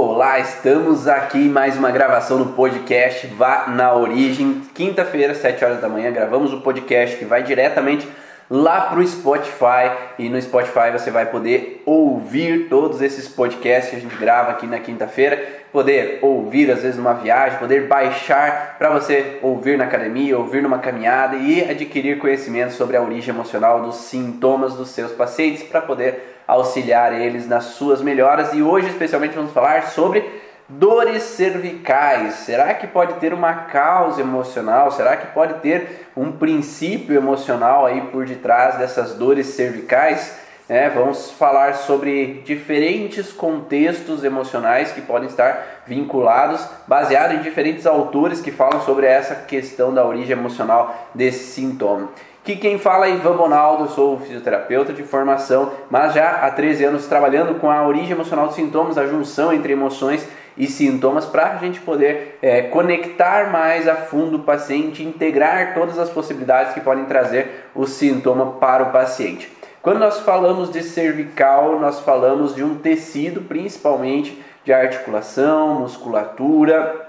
Olá, estamos aqui em mais uma gravação do podcast Vá na Origem. Quinta-feira, 7 horas da manhã, gravamos o podcast que vai diretamente lá para o Spotify e no Spotify você vai poder ouvir todos esses podcasts que a gente grava aqui na quinta-feira, poder ouvir às vezes numa viagem, poder baixar para você ouvir na academia, ouvir numa caminhada e adquirir conhecimento sobre a origem emocional dos sintomas dos seus pacientes para poder auxiliar eles nas suas melhoras. E hoje, especialmente, vamos falar sobre dores cervicais. Será que pode ter uma causa emocional? Será que pode ter um princípio emocional aí por detrás dessas dores cervicais? É, vamos falar sobre diferentes contextos emocionais que podem estar vinculados, baseado em diferentes autores que falam sobre essa questão da origem emocional desse sintoma. Que quem fala é Ivan Bonaldo, sou fisioterapeuta de formação, mas já há 13 anos trabalhando com a origem emocional dos sintomas, a junção entre emoções e sintomas, para a gente poder é, conectar mais a fundo o paciente, integrar todas as possibilidades que podem trazer o sintoma para o paciente. Quando nós falamos de cervical, nós falamos de um tecido, principalmente de articulação, musculatura,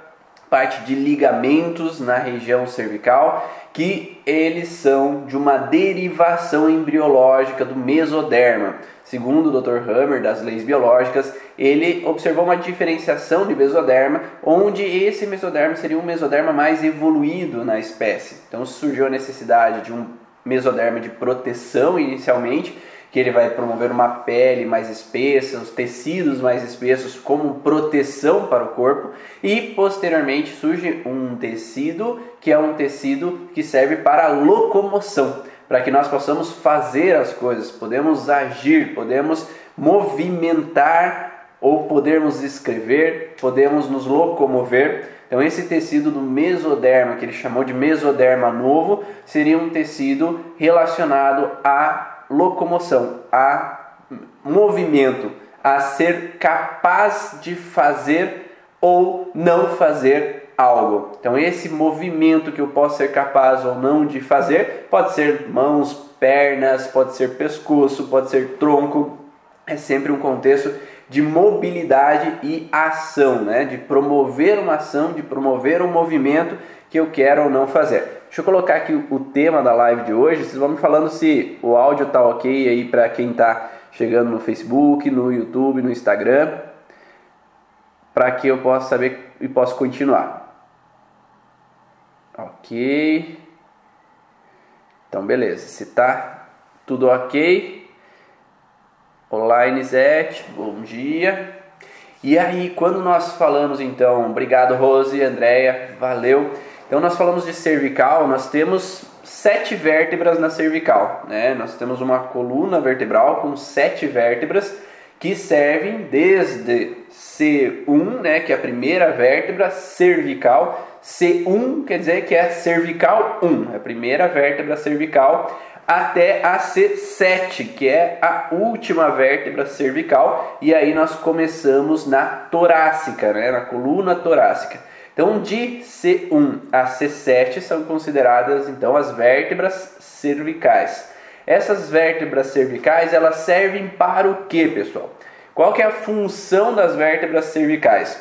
parte de ligamentos na região cervical, que eles são de uma derivação embriológica do mesoderma. Segundo o Dr. Hammer, das leis biológicas, ele observou uma diferenciação de mesoderma, onde esse mesoderma seria um mesoderma mais evoluído na espécie. Então surgiu a necessidade de um mesoderma de proteção inicialmente, que ele vai promover uma pele mais espessa, os tecidos mais espessos como proteção para o corpo e posteriormente surge um tecido que é um tecido que serve para locomoção, para que nós possamos fazer as coisas, podemos agir, podemos movimentar ou podemos escrever, podemos nos locomover. Então esse tecido do mesoderma, que ele chamou de mesoderma novo, seria um tecido relacionado a locomoção, a movimento, a ser capaz de fazer ou não fazer algo. Então, esse movimento que eu posso ser capaz ou não de fazer pode ser mãos, pernas, pode ser pescoço, pode ser tronco. É sempre um contexto de mobilidade e ação, né? de promover uma ação, de promover um movimento que eu quero ou não fazer. Deixa eu colocar aqui o tema da live de hoje. Vocês vão me falando se o áudio tá ok aí para quem tá chegando no Facebook, no YouTube, no Instagram, para que eu possa saber e possa continuar. Ok. Então, beleza. Se tá tudo ok. Olá, Inisete. Bom dia. E aí, quando nós falamos então, obrigado Rose, Andréia, valeu. Então nós falamos de cervical, nós temos sete vértebras na cervical, né? Nós temos uma coluna vertebral com sete vértebras que servem desde C1, né, que é a primeira vértebra cervical, C1 quer dizer que é cervical 1, é a primeira vértebra cervical, até a C7, que é a última vértebra cervical, e aí nós começamos na torácica, né, na coluna torácica. Então, de C1 a C7 são consideradas então as vértebras cervicais. Essas vértebras cervicais, elas servem para o que, pessoal? Qual que é a função das vértebras cervicais?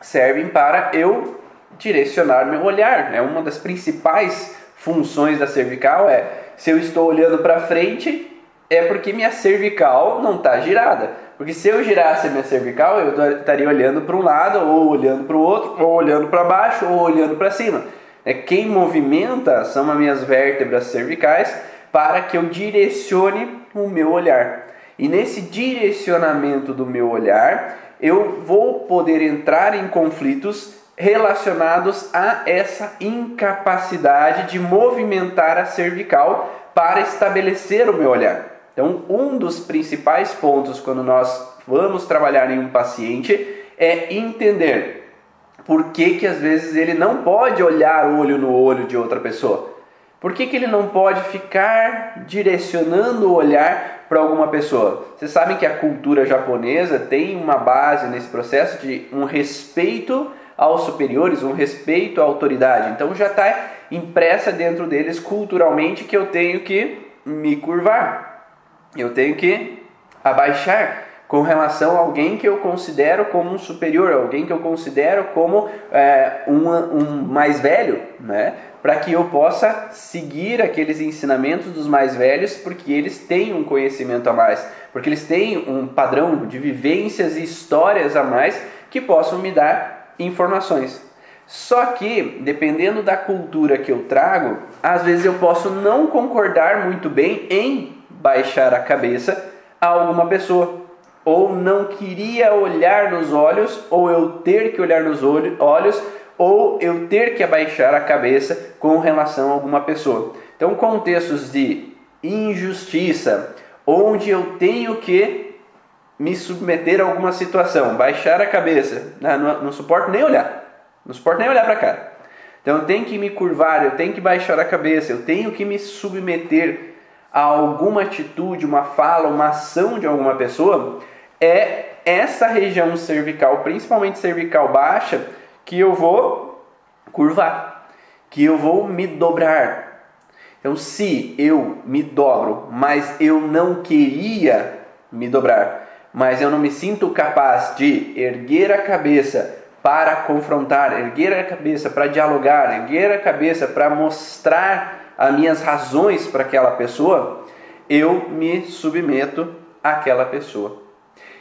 Servem para eu direcionar meu olhar. Né? Uma das principais funções da cervical é se eu estou olhando para frente, é porque minha cervical não está girada. Porque se eu girasse a minha cervical, eu estaria olhando para um lado, ou olhando para o outro, ou olhando para baixo, ou olhando para cima. É quem movimenta são as minhas vértebras cervicais para que eu direcione o meu olhar. E nesse direcionamento do meu olhar, eu vou poder entrar em conflitos relacionados a essa incapacidade de movimentar a cervical para estabelecer o meu olhar. Então, um dos principais pontos quando nós vamos trabalhar em um paciente é entender por que, que às vezes ele não pode olhar olho no olho de outra pessoa. Por que, que ele não pode ficar direcionando o olhar para alguma pessoa? Vocês sabem que a cultura japonesa tem uma base nesse processo de um respeito aos superiores, um respeito à autoridade. Então já está impressa dentro deles culturalmente que eu tenho que me curvar. Eu tenho que abaixar com relação a alguém que eu considero como um superior, alguém que eu considero como é, um, um mais velho, né? para que eu possa seguir aqueles ensinamentos dos mais velhos, porque eles têm um conhecimento a mais, porque eles têm um padrão de vivências e histórias a mais que possam me dar informações. Só que, dependendo da cultura que eu trago, às vezes eu posso não concordar muito bem em baixar a cabeça a alguma pessoa ou não queria olhar nos olhos, ou eu ter que olhar nos olhos, ou eu ter que abaixar a cabeça com relação a alguma pessoa. Então, contextos de injustiça, onde eu tenho que me submeter a alguma situação, baixar a cabeça, né? não, não suporto nem olhar, não suporto nem olhar para cá. Então, eu tenho que me curvar, eu tenho que baixar a cabeça, eu tenho que me submeter a alguma atitude, uma fala, uma ação de alguma pessoa, é essa região cervical, principalmente cervical baixa, que eu vou curvar, que eu vou me dobrar. Então, se eu me dobro, mas eu não queria me dobrar, mas eu não me sinto capaz de erguer a cabeça para confrontar, erguer a cabeça para dialogar, erguer a cabeça para mostrar as minhas razões para aquela pessoa, eu me submeto àquela pessoa.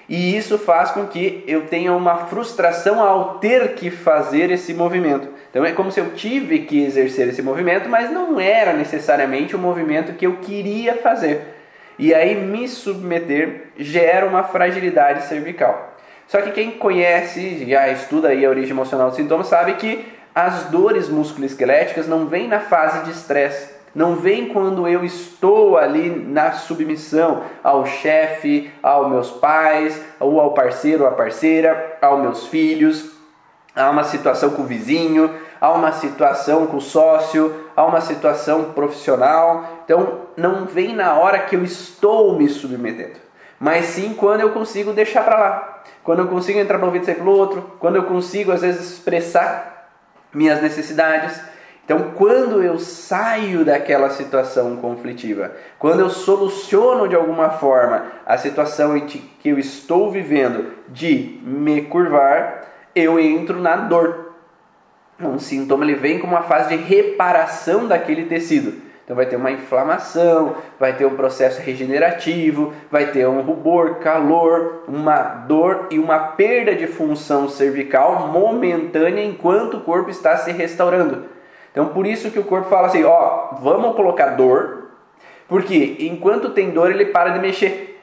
E isso faz com que eu tenha uma frustração ao ter que fazer esse movimento. Então é como se eu tive que exercer esse movimento, mas não era necessariamente o movimento que eu queria fazer. E aí me submeter gera uma fragilidade cervical. Só que quem conhece, já estuda aí a origem emocional do sintoma, sabe que as dores musculoesqueléticas não vêm na fase de estresse não vem quando eu estou ali na submissão ao chefe, aos meus pais, ou ao parceiro ou à parceira, aos meus filhos, a uma situação com o vizinho, a uma situação com o sócio, a uma situação profissional. Então, não vem na hora que eu estou me submetendo, mas sim quando eu consigo deixar para lá, quando eu consigo entrar para um ouvido e outro, quando eu consigo às vezes expressar minhas necessidades então, quando eu saio daquela situação conflitiva, quando eu soluciono de alguma forma a situação em que eu estou vivendo de me curvar, eu entro na dor. Um sintoma ele vem com uma fase de reparação daquele tecido. Então vai ter uma inflamação, vai ter um processo regenerativo, vai ter um rubor, calor, uma dor e uma perda de função cervical momentânea enquanto o corpo está se restaurando. Então por isso que o corpo fala assim, ó, vamos colocar dor, porque enquanto tem dor ele para de mexer,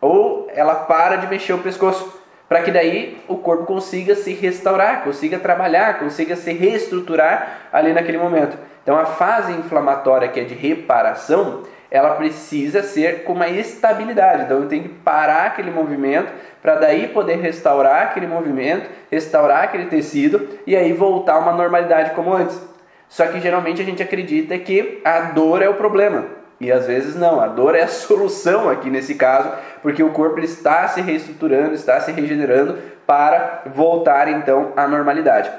ou ela para de mexer o pescoço, para que daí o corpo consiga se restaurar, consiga trabalhar, consiga se reestruturar ali naquele momento. Então a fase inflamatória que é de reparação, ela precisa ser com uma estabilidade. Então eu tenho que parar aquele movimento para daí poder restaurar aquele movimento, restaurar aquele tecido e aí voltar a uma normalidade como antes. Só que geralmente a gente acredita que a dor é o problema. E às vezes não, a dor é a solução aqui nesse caso, porque o corpo está se reestruturando, está se regenerando para voltar então à normalidade.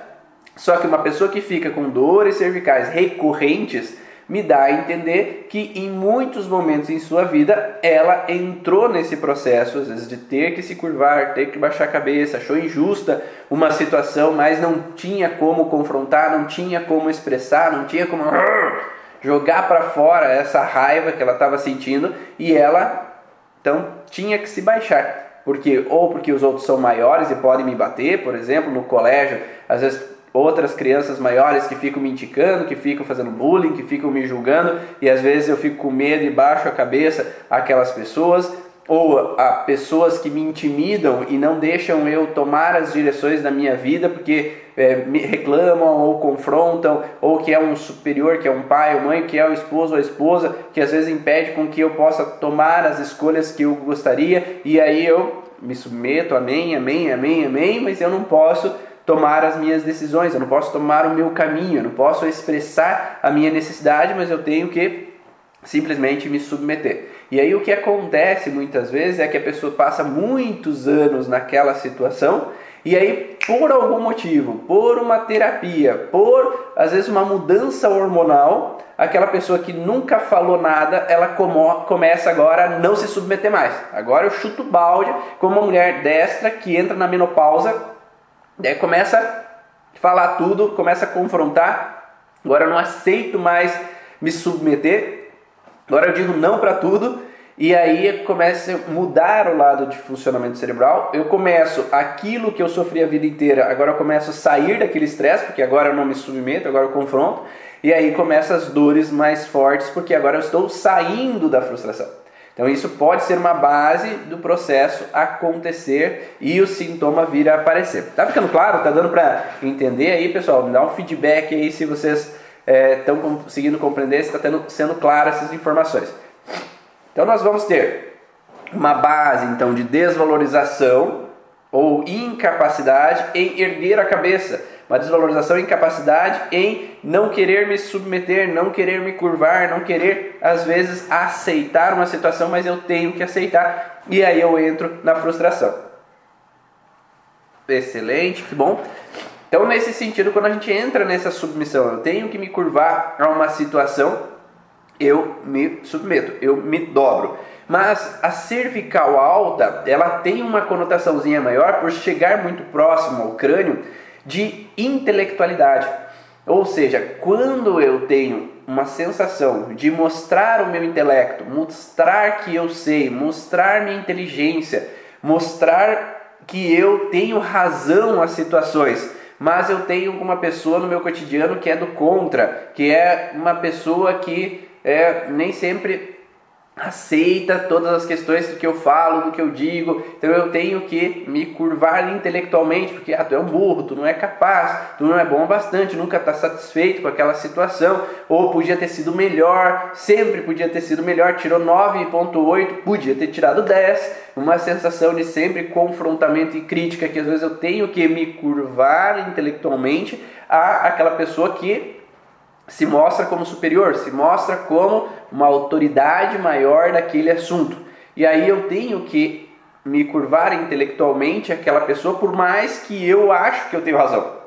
Só que uma pessoa que fica com dores cervicais recorrentes, me dá a entender que em muitos momentos em sua vida ela entrou nesse processo, às vezes de ter que se curvar, ter que baixar a cabeça, achou injusta uma situação, mas não tinha como confrontar, não tinha como expressar, não tinha como jogar para fora essa raiva que ela estava sentindo e ela então tinha que se baixar. Porque ou porque os outros são maiores e podem me bater, por exemplo, no colégio, às vezes outras crianças maiores que ficam me indicando, que ficam fazendo bullying, que ficam me julgando e às vezes eu fico com medo e baixo a cabeça aquelas pessoas ou a pessoas que me intimidam e não deixam eu tomar as direções da minha vida porque é, me reclamam ou confrontam ou que é um superior, que é um pai ou mãe, que é o esposo ou a esposa, que às vezes impede com que eu possa tomar as escolhas que eu gostaria e aí eu me submeto, amém, amém, amém, amém, mas eu não posso tomar as minhas decisões, eu não posso tomar o meu caminho, eu não posso expressar a minha necessidade, mas eu tenho que simplesmente me submeter. E aí o que acontece muitas vezes é que a pessoa passa muitos anos naquela situação E aí, por algum motivo, por uma terapia, por às vezes uma mudança hormonal, aquela pessoa que nunca falou nada, ela como, começa agora a não se submeter mais. Agora eu chuto balde, como uma mulher destra que entra na menopausa, daí começa a falar tudo, começa a confrontar. Agora eu não aceito mais me submeter. Agora eu digo não para tudo e aí começa a mudar o lado de funcionamento cerebral. Eu começo aquilo que eu sofri a vida inteira, agora eu começo a sair daquele estresse, porque agora eu não me submeto, agora eu confronto. E aí começam as dores mais fortes, porque agora eu estou saindo da frustração. Então isso pode ser uma base do processo acontecer e o sintoma vir a aparecer. Tá ficando claro? Tá dando para entender aí, pessoal? Me dá um feedback aí se vocês estão é, conseguindo compreender, se está sendo claras essas informações. Então nós vamos ter uma base então de desvalorização ou incapacidade em erguer a cabeça, uma desvalorização e incapacidade em não querer me submeter, não querer me curvar, não querer às vezes aceitar uma situação, mas eu tenho que aceitar e aí eu entro na frustração. Excelente, que bom. Então, nesse sentido, quando a gente entra nessa submissão, eu tenho que me curvar a uma situação, eu me submeto, eu me dobro. Mas a cervical alta, ela tem uma conotaçãozinha maior por chegar muito próximo ao crânio de intelectualidade. Ou seja, quando eu tenho uma sensação de mostrar o meu intelecto, mostrar que eu sei, mostrar minha inteligência, mostrar que eu tenho razão às situações, mas eu tenho uma pessoa no meu cotidiano que é do contra, que é uma pessoa que é, nem sempre aceita todas as questões do que eu falo, do que eu digo. Então eu tenho que me curvar intelectualmente, porque ah, tu é um burro, tu não é capaz, tu não é bom bastante, nunca está satisfeito com aquela situação, ou podia ter sido melhor, sempre podia ter sido melhor, tirou 9.8, podia ter tirado 10. Uma sensação de sempre confrontamento e crítica que às vezes eu tenho que me curvar intelectualmente a aquela pessoa que se mostra como superior, se mostra como uma autoridade maior daquele assunto. E aí eu tenho que me curvar intelectualmente àquela pessoa, por mais que eu acho que eu tenho razão.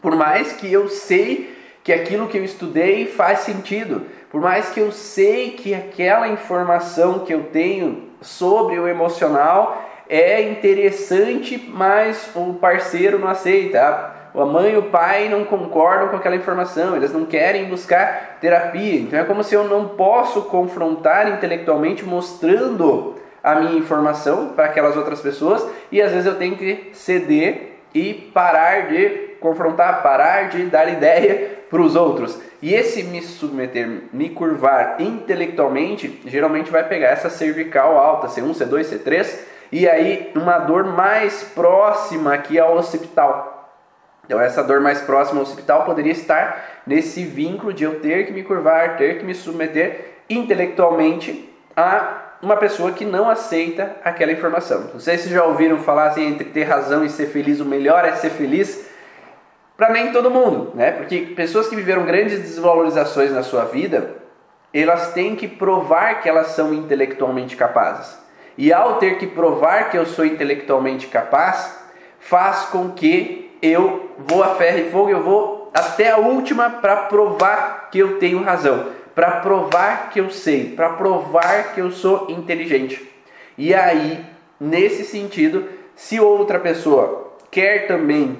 Por mais que eu sei que aquilo que eu estudei faz sentido, por mais que eu sei que aquela informação que eu tenho sobre o emocional é interessante, mas o parceiro não aceita a mãe e o pai não concordam com aquela informação, eles não querem buscar terapia. Então é como se eu não posso confrontar intelectualmente mostrando a minha informação para aquelas outras pessoas e às vezes eu tenho que ceder e parar de confrontar, parar de dar ideia para os outros. E esse me submeter, me curvar intelectualmente, geralmente vai pegar essa cervical alta, C1, C2, C3, e aí uma dor mais próxima aqui ao occipital. Então, essa dor mais próxima ao hospital poderia estar nesse vínculo de eu ter que me curvar, ter que me submeter intelectualmente a uma pessoa que não aceita aquela informação. Não sei se já ouviram falar assim, entre ter razão e ser feliz, o melhor é ser feliz. Para nem todo mundo, né? Porque pessoas que viveram grandes desvalorizações na sua vida, elas têm que provar que elas são intelectualmente capazes. E ao ter que provar que eu sou intelectualmente capaz, faz com que eu vou a ferro e fogo, eu vou até a última para provar que eu tenho razão, para provar que eu sei, para provar que eu sou inteligente. E aí, nesse sentido, se outra pessoa quer também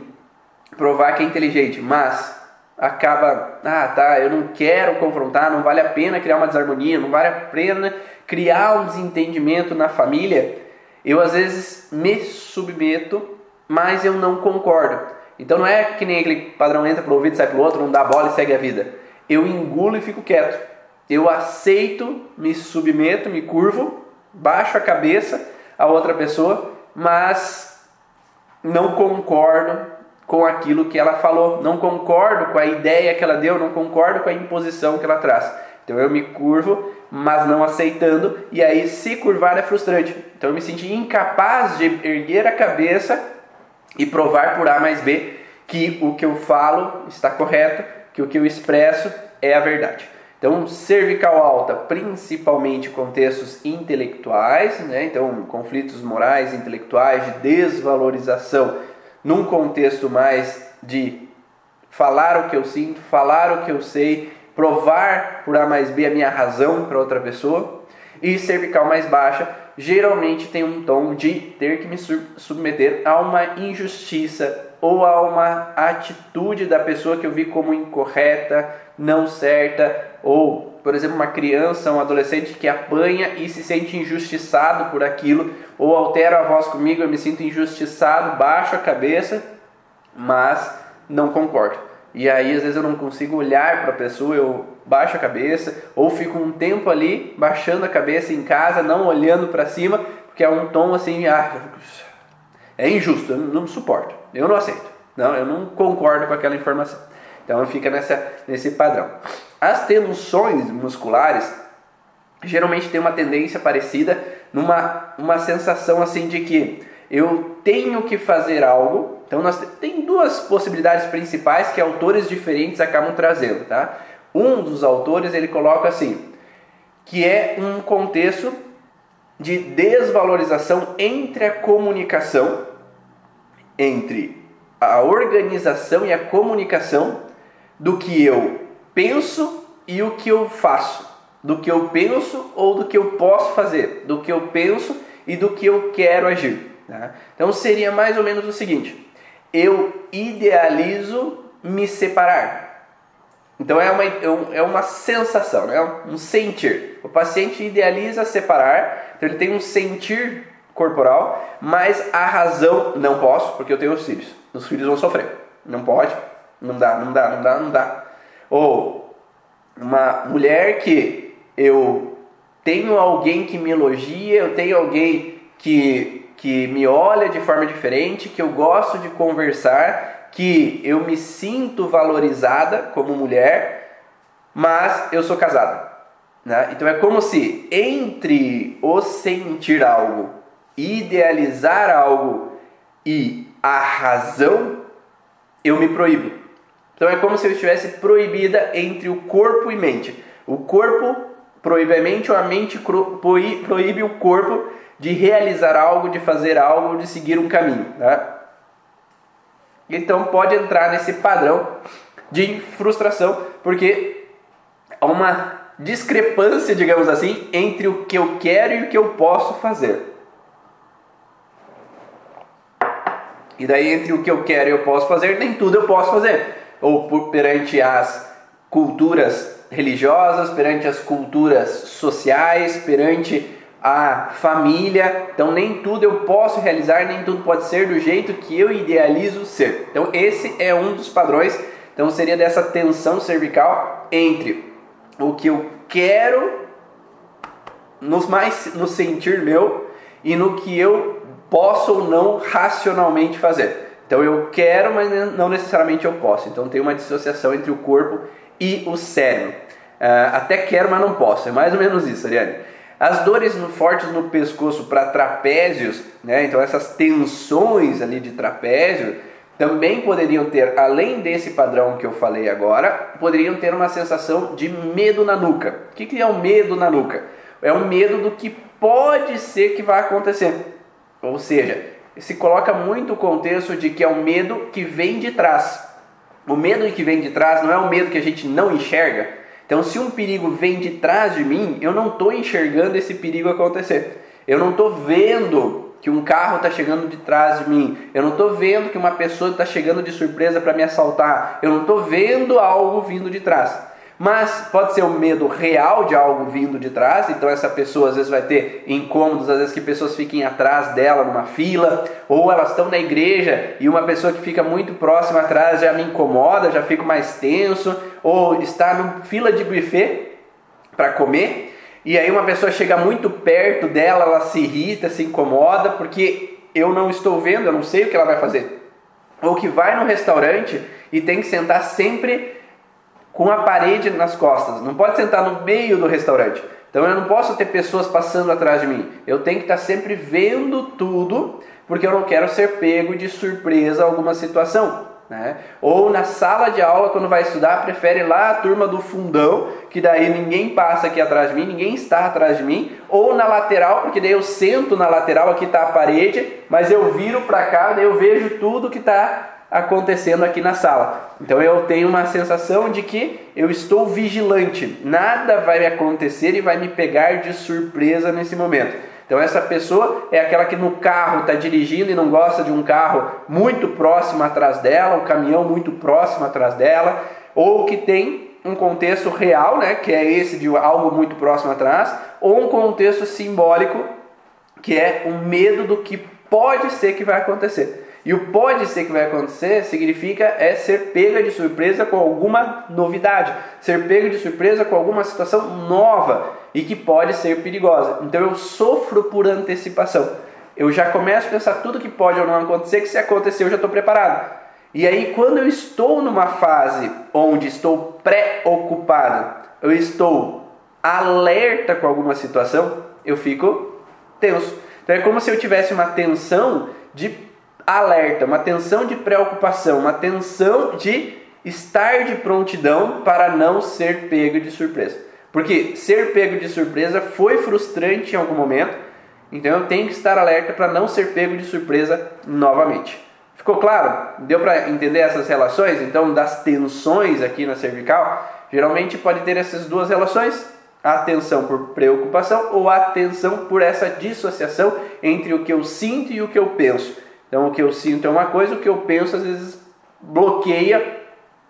provar que é inteligente, mas acaba, ah, tá, eu não quero confrontar, não vale a pena criar uma desarmonia, não vale a pena criar um desentendimento na família, eu às vezes me submeto mas eu não concordo. Então não é que nem aquele padrão entra pelo ouvido, sai pelo outro, não dá bola e segue a vida. Eu engulo e fico quieto. Eu aceito, me submeto, me curvo, baixo a cabeça a outra pessoa, mas não concordo com aquilo que ela falou, não concordo com a ideia que ela deu, não concordo com a imposição que ela traz. Então eu me curvo, mas não aceitando, e aí se curvar é frustrante. Então eu me senti incapaz de erguer a cabeça e provar por A mais B que o que eu falo está correto, que o que eu expresso é a verdade. Então, cervical alta, principalmente contextos intelectuais, né? então conflitos morais, intelectuais, de desvalorização num contexto mais de falar o que eu sinto, falar o que eu sei, provar por A mais B a minha razão para outra pessoa. E cervical mais baixa geralmente tem um tom de ter que me submeter a uma injustiça ou a uma atitude da pessoa que eu vi como incorreta, não certa, ou, por exemplo, uma criança, um adolescente que apanha e se sente injustiçado por aquilo, ou altera a voz comigo, eu me sinto injustiçado, baixo a cabeça, mas não concordo. E aí às vezes eu não consigo olhar para a pessoa, eu baixo a cabeça, ou fico um tempo ali baixando a cabeça em casa, não olhando para cima, porque é um tom assim, ah, é injusto, eu não suporto, eu não aceito, não, eu não concordo com aquela informação. Então fica nessa, nesse padrão. As tensões musculares geralmente tem uma tendência parecida numa uma sensação assim de que eu tenho que fazer algo então nós tem duas possibilidades principais que autores diferentes acabam trazendo, tá? Um dos autores ele coloca assim, que é um contexto de desvalorização entre a comunicação, entre a organização e a comunicação do que eu penso e o que eu faço, do que eu penso ou do que eu posso fazer, do que eu penso e do que eu quero agir. Tá? Então seria mais ou menos o seguinte: eu idealizo me separar. Então é uma, é, é uma sensação, né? um sentir. O paciente idealiza separar, então ele tem um sentir corporal, mas a razão não posso, porque eu tenho os filhos. Os filhos vão sofrer. Não pode, não dá, não dá, não dá, não dá. Ou uma mulher que eu tenho alguém que me elogia, eu tenho alguém que que me olha de forma diferente, que eu gosto de conversar, que eu me sinto valorizada como mulher, mas eu sou casada. Né? Então é como se entre o sentir algo, idealizar algo e a razão, eu me proíbo. Então é como se eu estivesse proibida entre o corpo e mente. O corpo proíbe a mente ou a mente proíbe o corpo de realizar algo, de fazer algo, de seguir um caminho. Tá? Então pode entrar nesse padrão de frustração, porque há uma discrepância, digamos assim, entre o que eu quero e o que eu posso fazer. E daí, entre o que eu quero e eu posso fazer, nem tudo eu posso fazer. Ou por, perante as culturas religiosas, perante as culturas sociais, perante a família. Então, nem tudo eu posso realizar, nem tudo pode ser do jeito que eu idealizo ser. Então, esse é um dos padrões. Então, seria dessa tensão cervical entre o que eu quero no, mais, no sentir meu e no que eu posso ou não racionalmente fazer. Então, eu quero, mas não necessariamente eu posso. Então, tem uma dissociação entre o corpo e o cérebro. Uh, até quero, mas não posso. É mais ou menos isso, Ariane. As dores no, fortes no pescoço para trapézios, né? então essas tensões ali de trapézio, também poderiam ter, além desse padrão que eu falei agora, poderiam ter uma sensação de medo na nuca. O que, que é o medo na nuca? É o medo do que pode ser que vai acontecer. Ou seja, se coloca muito o contexto de que é o medo que vem de trás. O medo que vem de trás não é o medo que a gente não enxerga, então, se um perigo vem de trás de mim, eu não estou enxergando esse perigo acontecer. Eu não estou vendo que um carro está chegando de trás de mim. Eu não estou vendo que uma pessoa está chegando de surpresa para me assaltar. Eu não estou vendo algo vindo de trás. Mas pode ser um medo real de algo vindo de trás, então essa pessoa às vezes vai ter incômodos, às vezes que pessoas fiquem atrás dela numa fila, ou elas estão na igreja e uma pessoa que fica muito próxima atrás já me incomoda, já fico mais tenso, ou está na fila de buffet para comer, e aí uma pessoa chega muito perto dela, ela se irrita, se incomoda, porque eu não estou vendo, eu não sei o que ela vai fazer. Ou que vai no restaurante e tem que sentar sempre com a parede nas costas, não pode sentar no meio do restaurante. Então eu não posso ter pessoas passando atrás de mim. Eu tenho que estar sempre vendo tudo, porque eu não quero ser pego de surpresa alguma situação. Né? Ou na sala de aula, quando vai estudar, prefere lá a turma do fundão, que daí ninguém passa aqui atrás de mim, ninguém está atrás de mim. Ou na lateral, porque daí eu sento na lateral, aqui está a parede, mas eu viro para cá, daí eu vejo tudo que está acontecendo aqui na sala. Então eu tenho uma sensação de que eu estou vigilante, nada vai acontecer e vai me pegar de surpresa nesse momento. Então essa pessoa é aquela que no carro está dirigindo e não gosta de um carro muito próximo atrás dela, um caminhão muito próximo atrás dela, ou que tem um contexto real, né, que é esse de algo muito próximo atrás, ou um contexto simbólico, que é o medo do que pode ser que vai acontecer. E o pode ser que vai acontecer significa é ser pega de surpresa com alguma novidade, ser pega de surpresa com alguma situação nova e que pode ser perigosa. Então eu sofro por antecipação. Eu já começo a pensar tudo que pode ou não acontecer, que se acontecer eu já estou preparado. E aí quando eu estou numa fase onde estou preocupado, eu estou alerta com alguma situação, eu fico tenso. Então é como se eu tivesse uma tensão de alerta, uma tensão de preocupação, uma tensão de estar de prontidão para não ser pego de surpresa. Porque ser pego de surpresa foi frustrante em algum momento, então eu tenho que estar alerta para não ser pego de surpresa novamente. Ficou claro? Deu para entender essas relações? Então, das tensões aqui na cervical, geralmente pode ter essas duas relações: a tensão por preocupação ou a tensão por essa dissociação entre o que eu sinto e o que eu penso. Então o que eu sinto é uma coisa, o que eu penso às vezes bloqueia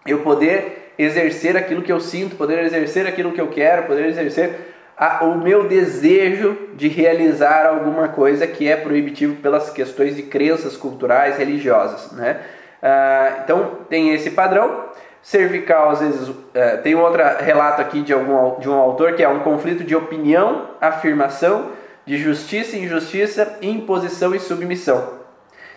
eu poder exercer aquilo que eu sinto, poder exercer aquilo que eu quero, poder exercer a, o meu desejo de realizar alguma coisa que é proibitivo pelas questões de crenças culturais, religiosas. Né? Ah, então tem esse padrão. Cervical, às vezes, é, tem outro relato aqui de, algum, de um autor que é um conflito de opinião, afirmação, de justiça e injustiça, imposição e submissão.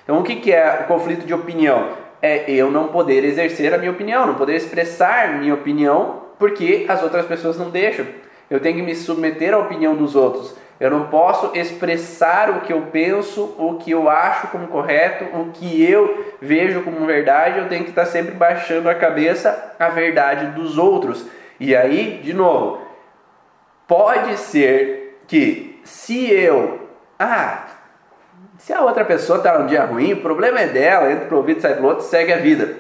Então, o que é o conflito de opinião? É eu não poder exercer a minha opinião, não poder expressar minha opinião porque as outras pessoas não deixam. Eu tenho que me submeter à opinião dos outros. Eu não posso expressar o que eu penso, o que eu acho como correto, o que eu vejo como verdade. Eu tenho que estar sempre baixando a cabeça à verdade dos outros. E aí, de novo, pode ser que se eu, ah, se a outra pessoa está num dia ruim, o problema é dela, entra pro ouvido, sai pro outro, segue a vida.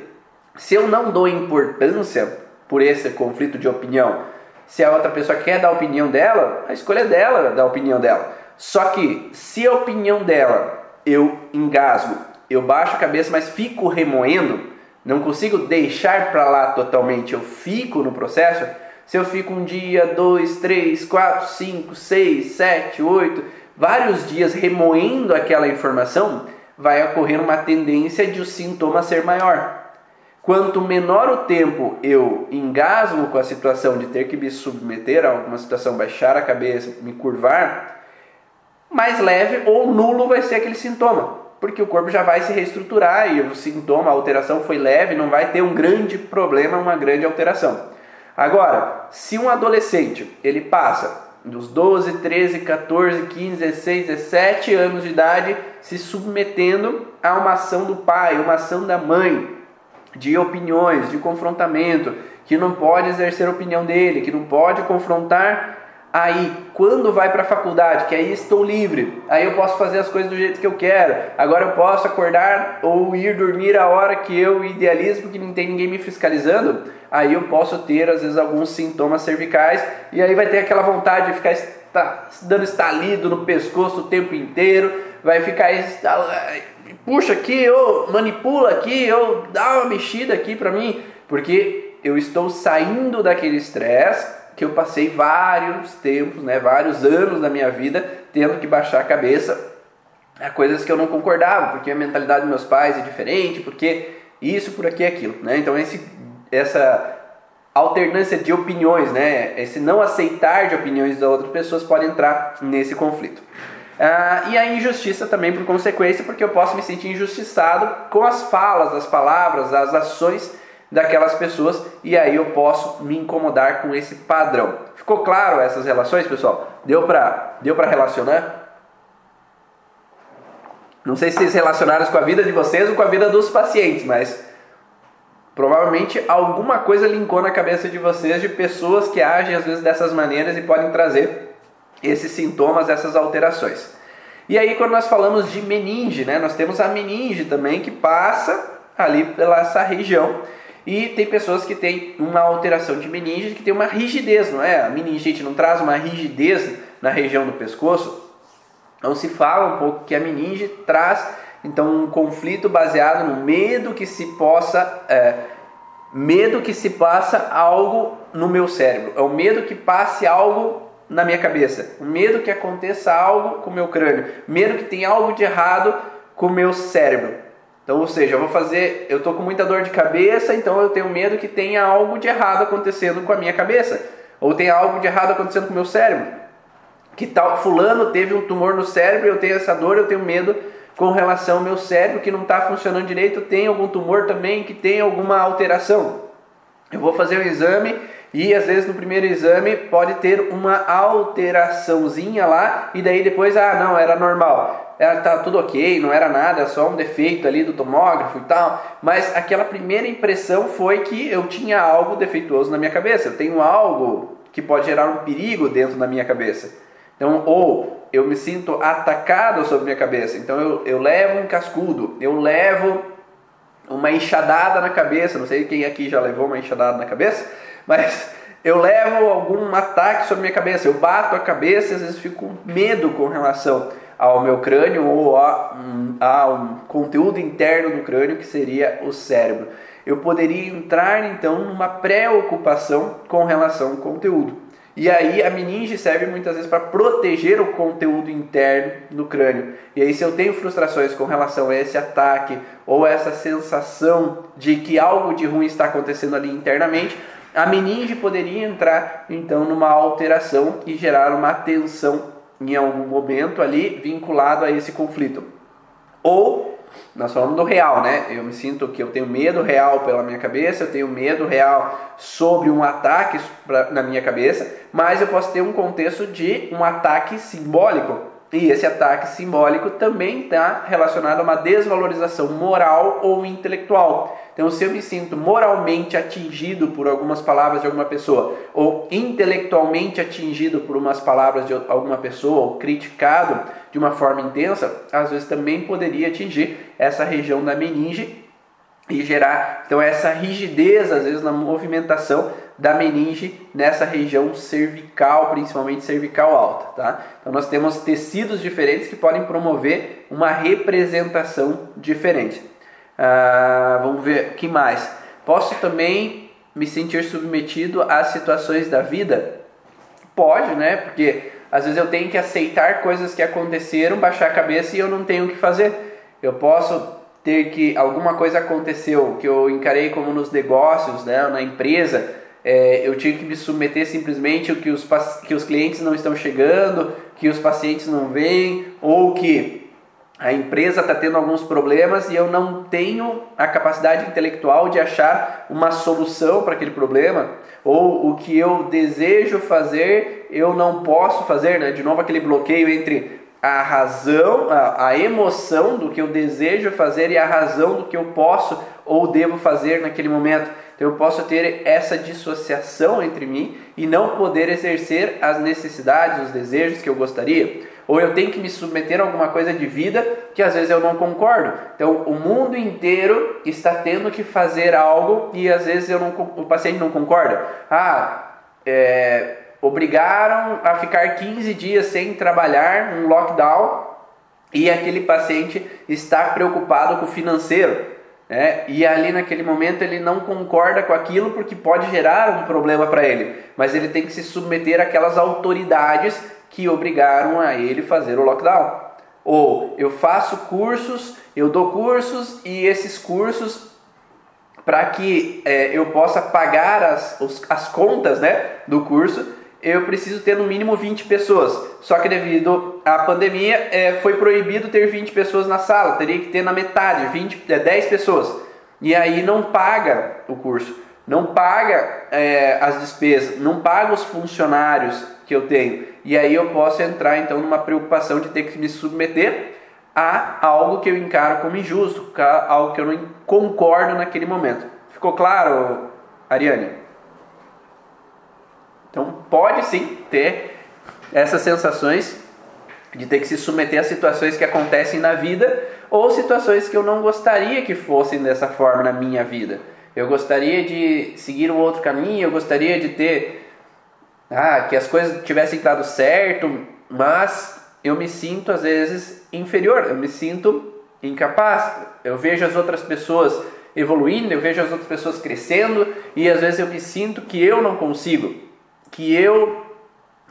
Se eu não dou importância por esse conflito de opinião, se a outra pessoa quer dar a opinião dela, a escolha é dela dar a opinião dela. Só que se a opinião dela eu engasgo, eu baixo a cabeça, mas fico remoendo, não consigo deixar para lá totalmente, eu fico no processo. Se eu fico um dia, dois, três, quatro, cinco, seis, sete, oito, vários dias remoendo aquela informação, vai ocorrer uma tendência de o sintoma ser maior. Quanto menor o tempo eu engasgo com a situação de ter que me submeter a alguma situação, baixar a cabeça, me curvar, mais leve ou nulo vai ser aquele sintoma, porque o corpo já vai se reestruturar e o sintoma, a alteração foi leve, não vai ter um grande problema, uma grande alteração. Agora, se um adolescente ele passa dos 12, 13, 14, 15, 16, 17 anos de idade, se submetendo a uma ação do pai, uma ação da mãe, de opiniões, de confrontamento, que não pode exercer a opinião dele, que não pode confrontar. Aí, quando vai para a faculdade, que aí estou livre, aí eu posso fazer as coisas do jeito que eu quero. Agora eu posso acordar ou ir dormir a hora que eu idealizo, porque não tem ninguém me fiscalizando aí eu posso ter às vezes alguns sintomas cervicais e aí vai ter aquela vontade de ficar dando estalido no pescoço o tempo inteiro, vai ficar puxa aqui, ou manipula aqui, ou dá uma mexida aqui para mim, porque eu estou saindo daquele estresse que eu passei vários tempos, né, vários anos da minha vida tendo que baixar a cabeça a coisas que eu não concordava, porque a mentalidade dos meus pais é diferente, porque isso, por aqui, aquilo, né? Então esse essa alternância de opiniões, né? Esse não aceitar de opiniões das outras pessoas pode entrar nesse conflito. Ah, e a injustiça também por consequência, porque eu posso me sentir injustiçado com as falas, as palavras, as ações daquelas pessoas e aí eu posso me incomodar com esse padrão. Ficou claro essas relações, pessoal? Deu para deu relacionar? Não sei se vocês relacionaram com a vida de vocês ou com a vida dos pacientes, mas Provavelmente alguma coisa linkou na cabeça de vocês de pessoas que agem às vezes dessas maneiras e podem trazer esses sintomas, essas alterações. E aí quando nós falamos de meninge, né, nós temos a meninge também que passa ali pela essa região e tem pessoas que têm uma alteração de meningite que tem uma rigidez, não é? A meningite não traz uma rigidez na região do pescoço. Então se fala um pouco que a meninge traz então um conflito baseado no medo que se possa é, medo que se passa algo no meu cérebro. É o medo que passe algo na minha cabeça. O medo que aconteça algo com o meu crânio. Medo que tenha algo de errado com o meu cérebro. Então, ou seja, eu vou fazer, eu tô com muita dor de cabeça, então eu tenho medo que tenha algo de errado acontecendo com a minha cabeça, ou tenha algo de errado acontecendo com o meu cérebro. Que tal fulano teve um tumor no cérebro, eu tenho essa dor, eu tenho medo com relação ao meu cérebro que não está funcionando direito, tem algum tumor também que tem alguma alteração. Eu vou fazer um exame e às vezes no primeiro exame pode ter uma alteraçãozinha lá e daí depois, ah, não, era normal. Era, tá tudo ok, não era nada, só um defeito ali do tomógrafo e tal. Mas aquela primeira impressão foi que eu tinha algo defeituoso na minha cabeça. Eu tenho algo que pode gerar um perigo dentro da minha cabeça. Então, ou eu me sinto atacado sobre minha cabeça. Então eu, eu levo um cascudo, eu levo uma enxadada na cabeça. Não sei quem aqui já levou uma enxadada na cabeça, mas eu levo algum ataque sobre minha cabeça. Eu bato a cabeça e às vezes fico com medo com relação ao meu crânio ou a, a um conteúdo interno do crânio que seria o cérebro. Eu poderia entrar então numa preocupação com relação ao conteúdo. E aí a meninge serve muitas vezes para proteger o conteúdo interno do crânio. E aí se eu tenho frustrações com relação a esse ataque ou essa sensação de que algo de ruim está acontecendo ali internamente, a meninge poderia entrar então numa alteração e gerar uma tensão em algum momento ali vinculado a esse conflito. Ou nós falamos do real, né? Eu me sinto que eu tenho medo real pela minha cabeça, eu tenho medo real sobre um ataque na minha cabeça, mas eu posso ter um contexto de um ataque simbólico. E esse ataque simbólico também está relacionado a uma desvalorização moral ou intelectual. Então, se eu me sinto moralmente atingido por algumas palavras de alguma pessoa, ou intelectualmente atingido por umas palavras de alguma pessoa, ou criticado de uma forma intensa, às vezes também poderia atingir essa região da meninge e gerar então essa rigidez às vezes na movimentação da meninge nessa região cervical, principalmente cervical alta, tá? Então nós temos tecidos diferentes que podem promover uma representação diferente. Ah, vamos ver que mais. Posso também me sentir submetido às situações da vida? Pode, né? Porque às vezes eu tenho que aceitar coisas que aconteceram, baixar a cabeça e eu não tenho o que fazer. Eu posso ter que alguma coisa aconteceu que eu encarei como nos negócios, né, na empresa, é, eu tive que me submeter simplesmente que os, que os clientes não estão chegando, que os pacientes não vêm, ou que a empresa está tendo alguns problemas e eu não tenho a capacidade intelectual de achar uma solução para aquele problema, ou o que eu desejo fazer eu não posso fazer, né? De novo aquele bloqueio entre a razão, a, a emoção do que eu desejo fazer e a razão do que eu posso ou devo fazer naquele momento. Então eu posso ter essa dissociação entre mim e não poder exercer as necessidades, os desejos que eu gostaria ou eu tenho que me submeter a alguma coisa de vida que às vezes eu não concordo. Então, o mundo inteiro está tendo que fazer algo e às vezes eu não, o paciente não concorda. Ah, é, obrigaram a ficar 15 dias sem trabalhar, um lockdown, e aquele paciente está preocupado com o financeiro. É, e ali naquele momento ele não concorda com aquilo porque pode gerar um problema para ele, mas ele tem que se submeter àquelas autoridades que obrigaram a ele fazer o lockdown. Ou eu faço cursos, eu dou cursos e esses cursos para que é, eu possa pagar as, os, as contas né, do curso, eu preciso ter no mínimo 20 pessoas. Só que devido à pandemia é, foi proibido ter 20 pessoas na sala, teria que ter na metade, 20, é, 10 pessoas. E aí não paga o curso, não paga é, as despesas, não paga os funcionários que eu tenho. E aí eu posso entrar então numa preocupação de ter que me submeter a algo que eu encaro como injusto, algo que eu não concordo naquele momento. Ficou claro, Ariane? Então pode sim ter essas sensações de ter que se submeter a situações que acontecem na vida ou situações que eu não gostaria que fossem dessa forma na minha vida. Eu gostaria de seguir um outro caminho, eu gostaria de ter ah, que as coisas tivessem dado certo, mas eu me sinto às vezes inferior, eu me sinto incapaz. Eu vejo as outras pessoas evoluindo, eu vejo as outras pessoas crescendo e às vezes eu me sinto que eu não consigo, que eu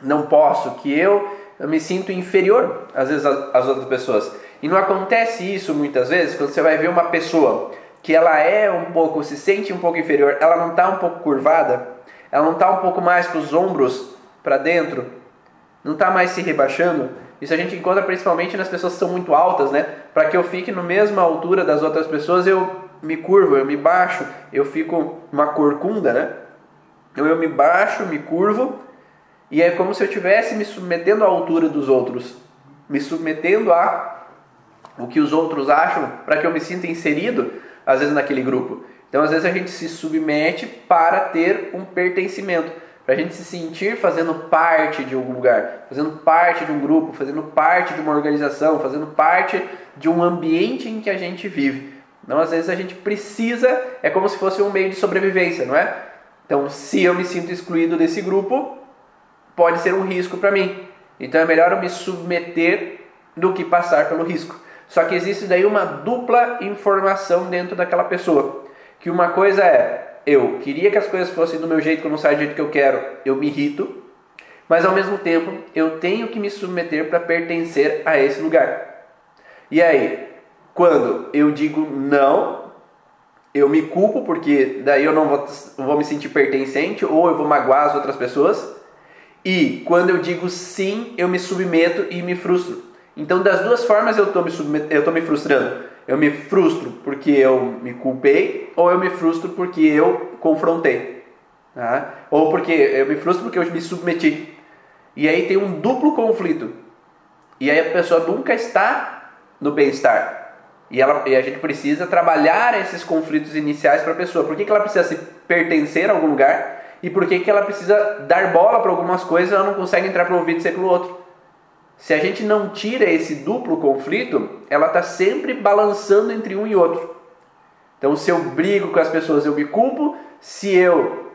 não posso, que eu, me sinto inferior às vezes às outras pessoas. E não acontece isso muitas vezes quando você vai ver uma pessoa que ela é um pouco, se sente um pouco inferior, ela não está um pouco curvada, ela não está um pouco mais com os ombros para dentro, não está mais se rebaixando. Isso a gente encontra principalmente nas pessoas que são muito altas, né? Para que eu fique na mesma altura das outras pessoas, eu me curvo, eu me baixo, eu fico uma corcunda, né? Então eu me baixo, me curvo, e é como se eu estivesse me submetendo à altura dos outros, me submetendo a o que os outros acham, para que eu me sinta inserido, às vezes, naquele grupo. Então, às vezes, a gente se submete para ter um pertencimento, para a gente se sentir fazendo parte de algum lugar, fazendo parte de um grupo, fazendo parte de uma organização, fazendo parte de um ambiente em que a gente vive. Então, às vezes, a gente precisa, é como se fosse um meio de sobrevivência, não é? Então, se eu me sinto excluído desse grupo, pode ser um risco para mim. Então, é melhor eu me submeter do que passar pelo risco. Só que existe daí uma dupla informação dentro daquela pessoa. Que uma coisa é, eu queria que as coisas fossem do meu jeito, que eu não saia do jeito que eu quero, eu me irrito. Mas ao mesmo tempo, eu tenho que me submeter para pertencer a esse lugar. E aí, quando eu digo não, eu me culpo porque daí eu não vou, vou me sentir pertencente ou eu vou magoar as outras pessoas. E quando eu digo sim, eu me submeto e me frustro. Então, das duas formas eu estou me, me frustrando. Eu me frustro porque eu me culpei, ou eu me frustro porque eu confrontei. Tá? Ou porque eu me frustro porque eu me submeti. E aí tem um duplo conflito. E aí a pessoa nunca está no bem-estar. E, ela, e a gente precisa trabalhar esses conflitos iniciais para a pessoa. Por que, que ela precisa se pertencer a algum lugar? E por que, que ela precisa dar bola para algumas coisas e ela não consegue entrar para o ouvido e ser pelo outro? Se a gente não tira esse duplo conflito, ela está sempre balançando entre um e outro. Então, se eu brigo com as pessoas, eu me culpo. Se eu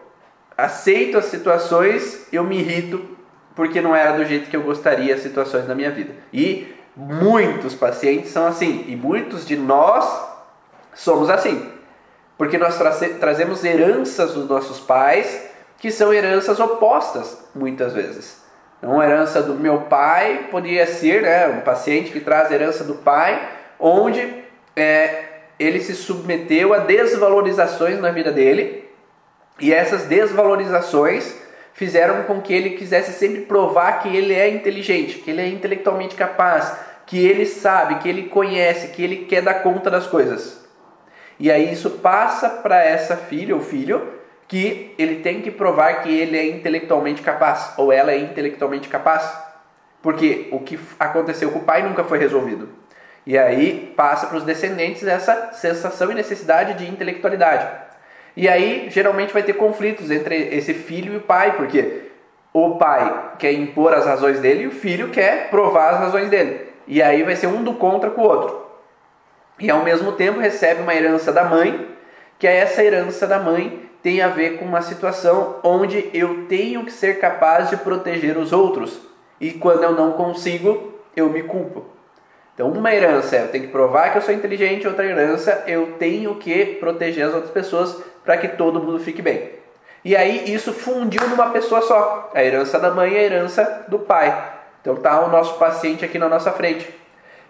aceito as situações, eu me irrito porque não era do jeito que eu gostaria as situações na minha vida. E muitos pacientes são assim, e muitos de nós somos assim. Porque nós tra trazemos heranças dos nossos pais que são heranças opostas, muitas vezes. Uma herança do meu pai poderia ser né, um paciente que traz herança do pai, onde é, ele se submeteu a desvalorizações na vida dele, e essas desvalorizações fizeram com que ele quisesse sempre provar que ele é inteligente, que ele é intelectualmente capaz, que ele sabe, que ele conhece, que ele quer dar conta das coisas. E aí isso passa para essa filha ou filho que ele tem que provar que ele é intelectualmente capaz ou ela é intelectualmente capaz. Porque o que aconteceu com o pai nunca foi resolvido. E aí passa para os descendentes essa sensação e necessidade de intelectualidade. E aí geralmente vai ter conflitos entre esse filho e o pai, porque o pai quer impor as razões dele e o filho quer provar as razões dele. E aí vai ser um do contra com o outro. E ao mesmo tempo recebe uma herança da mãe, que é essa herança da mãe tem a ver com uma situação onde eu tenho que ser capaz de proteger os outros e quando eu não consigo, eu me culpo. Então, uma herança eu tenho que provar que eu sou inteligente, outra herança eu tenho que proteger as outras pessoas para que todo mundo fique bem. E aí isso fundiu numa pessoa só, a herança da mãe e a herança do pai. Então tá o nosso paciente aqui na nossa frente.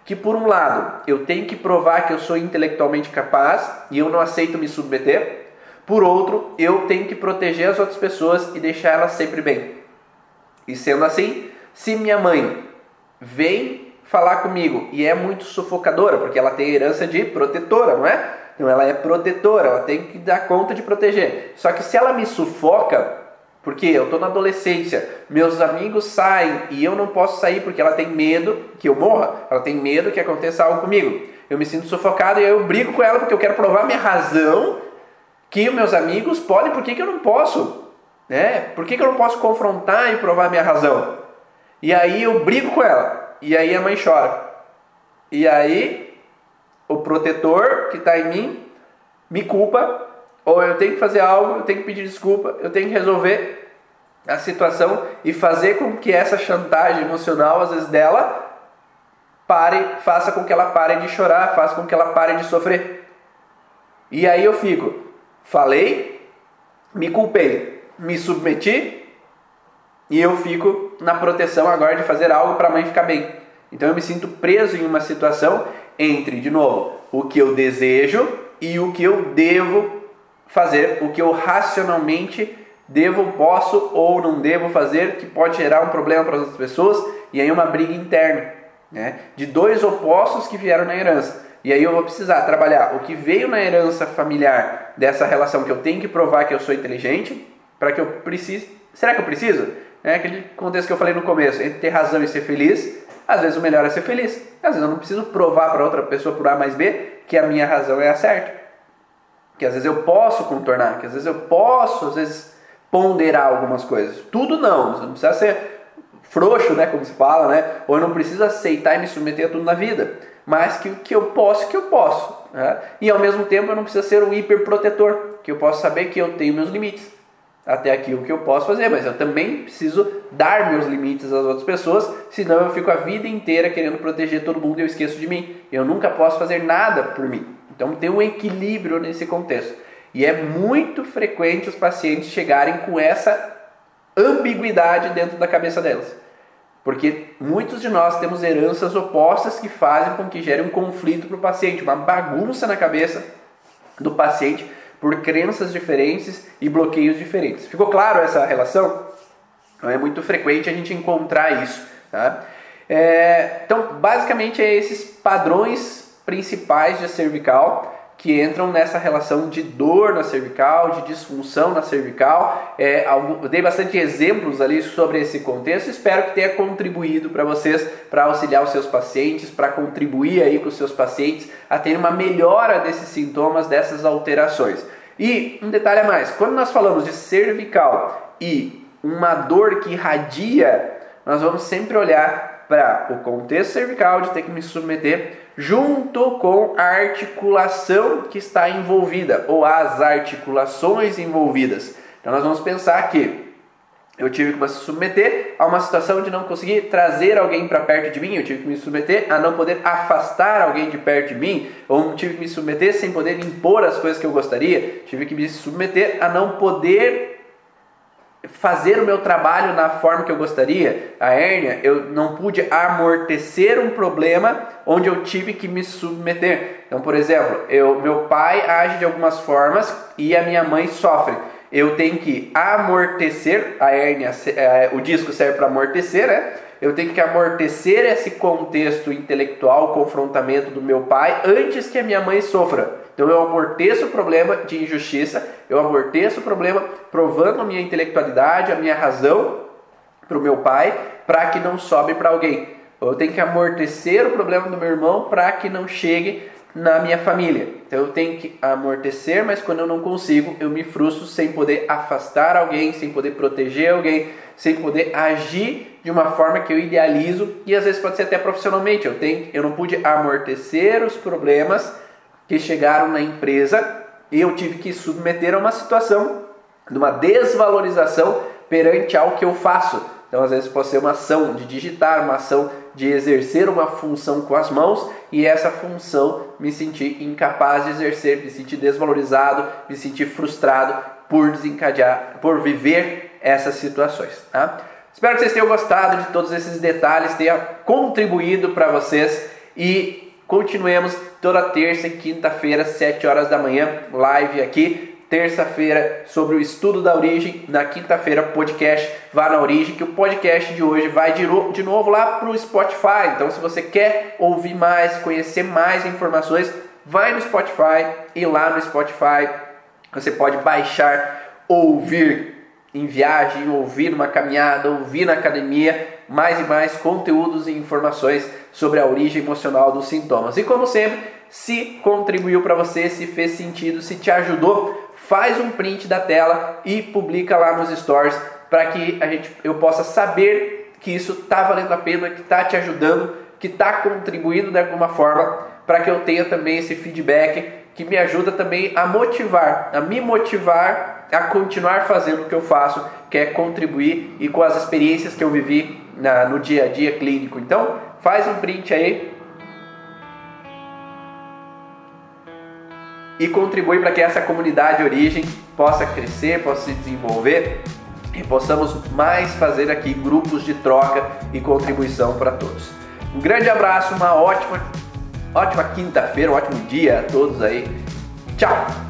Que por um lado, eu tenho que provar que eu sou intelectualmente capaz e eu não aceito me submeter. Por outro, eu tenho que proteger as outras pessoas e deixar elas sempre bem. E sendo assim, se minha mãe vem falar comigo e é muito sufocadora, porque ela tem herança de protetora, não é? Então ela é protetora, ela tem que dar conta de proteger. Só que se ela me sufoca, porque eu estou na adolescência, meus amigos saem e eu não posso sair porque ela tem medo que eu morra, ela tem medo que aconteça algo comigo. Eu me sinto sufocado e eu brigo com ela porque eu quero provar minha razão que meus amigos podem, por que, que eu não posso? Né? Por que, que eu não posso confrontar e provar minha razão? E aí eu brigo com ela. E aí a mãe chora. E aí o protetor que está em mim me culpa, ou eu tenho que fazer algo, eu tenho que pedir desculpa, eu tenho que resolver a situação e fazer com que essa chantagem emocional, às vezes dela, pare, faça com que ela pare de chorar, faça com que ela pare de sofrer. E aí eu fico, falei, me culpei, me submeti e eu fico na proteção agora de fazer algo para a mãe ficar bem. Então eu me sinto preso em uma situação entre, de novo, o que eu desejo e o que eu devo fazer, o que eu racionalmente devo, posso ou não devo fazer, que pode gerar um problema para as outras pessoas e aí uma briga interna, né? De dois opostos que vieram na herança. E aí eu vou precisar trabalhar o que veio na herança familiar dessa relação que eu tenho que provar que eu sou inteligente, para que eu precise. Será que eu preciso? É aquele contexto que eu falei no começo, entre ter razão e ser feliz, às vezes o melhor é ser feliz. Às vezes eu não preciso provar para outra pessoa por A mais B que a minha razão é a certa. Que às vezes eu posso contornar, que às vezes eu posso, às vezes, ponderar algumas coisas. Tudo não, você não precisa ser frouxo, né, como se fala, né? Ou eu não preciso aceitar e me submeter a tudo na vida. Mas que o que eu posso, que eu posso. Né? E ao mesmo tempo eu não preciso ser um hiperprotetor, que eu posso saber que eu tenho meus limites até aqui o que eu posso fazer, mas eu também preciso dar meus limites às outras pessoas, senão eu fico a vida inteira querendo proteger todo mundo e eu esqueço de mim. Eu nunca posso fazer nada por mim. Então tem um equilíbrio nesse contexto. E é muito frequente os pacientes chegarem com essa ambiguidade dentro da cabeça delas. Porque muitos de nós temos heranças opostas que fazem com que gere um conflito para o paciente, uma bagunça na cabeça do paciente por crenças diferentes e bloqueios diferentes. Ficou claro essa relação? Não é muito frequente a gente encontrar isso. Tá? É, então, basicamente, é esses padrões principais de cervical que entram nessa relação de dor na cervical, de disfunção na cervical. É, eu dei bastante exemplos ali sobre esse contexto. Espero que tenha contribuído para vocês, para auxiliar os seus pacientes, para contribuir aí com os seus pacientes a ter uma melhora desses sintomas, dessas alterações. E um detalhe a mais: quando nós falamos de cervical e uma dor que irradia, nós vamos sempre olhar para o contexto cervical de ter que me submeter junto com a articulação que está envolvida ou as articulações envolvidas. Então nós vamos pensar que eu tive que me submeter a uma situação de não conseguir trazer alguém para perto de mim, eu tive que me submeter a não poder afastar alguém de perto de mim, ou tive que me submeter sem poder impor as coisas que eu gostaria, tive que me submeter a não poder fazer o meu trabalho na forma que eu gostaria, a hérnia, eu não pude amortecer um problema onde eu tive que me submeter. Então, por exemplo, eu, meu pai age de algumas formas e a minha mãe sofre. Eu tenho que amortecer a hérnia, é, o disco serve para amortecer, né? Eu tenho que amortecer esse contexto intelectual, confrontamento do meu pai antes que a minha mãe sofra. Então eu amorteço o problema de injustiça, eu amorteço o problema provando a minha intelectualidade, a minha razão para o meu pai, para que não sobe para alguém. Eu tenho que amortecer o problema do meu irmão para que não chegue na minha família. Então eu tenho que amortecer, mas quando eu não consigo, eu me frustro sem poder afastar alguém, sem poder proteger alguém, sem poder agir de uma forma que eu idealizo e às vezes pode ser até profissionalmente. Eu tenho, eu não pude amortecer os problemas que chegaram na empresa e eu tive que submeter a uma situação de uma desvalorização perante ao que eu faço. Então, às vezes, pode ser uma ação de digitar, uma ação de exercer uma função com as mãos e essa função me sentir incapaz de exercer, me sentir desvalorizado, me sentir frustrado por desencadear, por viver essas situações. Tá? Espero que vocês tenham gostado de todos esses detalhes, tenha contribuído para vocês e Continuemos toda terça e quinta-feira, 7 horas da manhã, live aqui. Terça-feira sobre o estudo da origem, na quinta-feira podcast Vá na Origem, que o podcast de hoje vai de, de novo lá para o Spotify. Então, se você quer ouvir mais, conhecer mais informações, vai no Spotify e lá no Spotify você pode baixar, ouvir em viagem, ouvir numa caminhada, ouvir na academia, mais e mais conteúdos e informações sobre a origem emocional dos sintomas. E como sempre, se contribuiu para você, se fez sentido, se te ajudou, faz um print da tela e publica lá nos stories para que a gente, eu possa saber que isso está valendo a pena, que está te ajudando, que está contribuindo de alguma forma para que eu tenha também esse feedback que me ajuda também a motivar, a me motivar a continuar fazendo o que eu faço, que é contribuir e com as experiências que eu vivi na, no dia a dia clínico. Então, faz um print aí e contribui para que essa comunidade origem possa crescer, possa se desenvolver e possamos mais fazer aqui grupos de troca e contribuição para todos. Um grande abraço, uma ótima, ótima quinta-feira, um ótimo dia a todos aí. Tchau!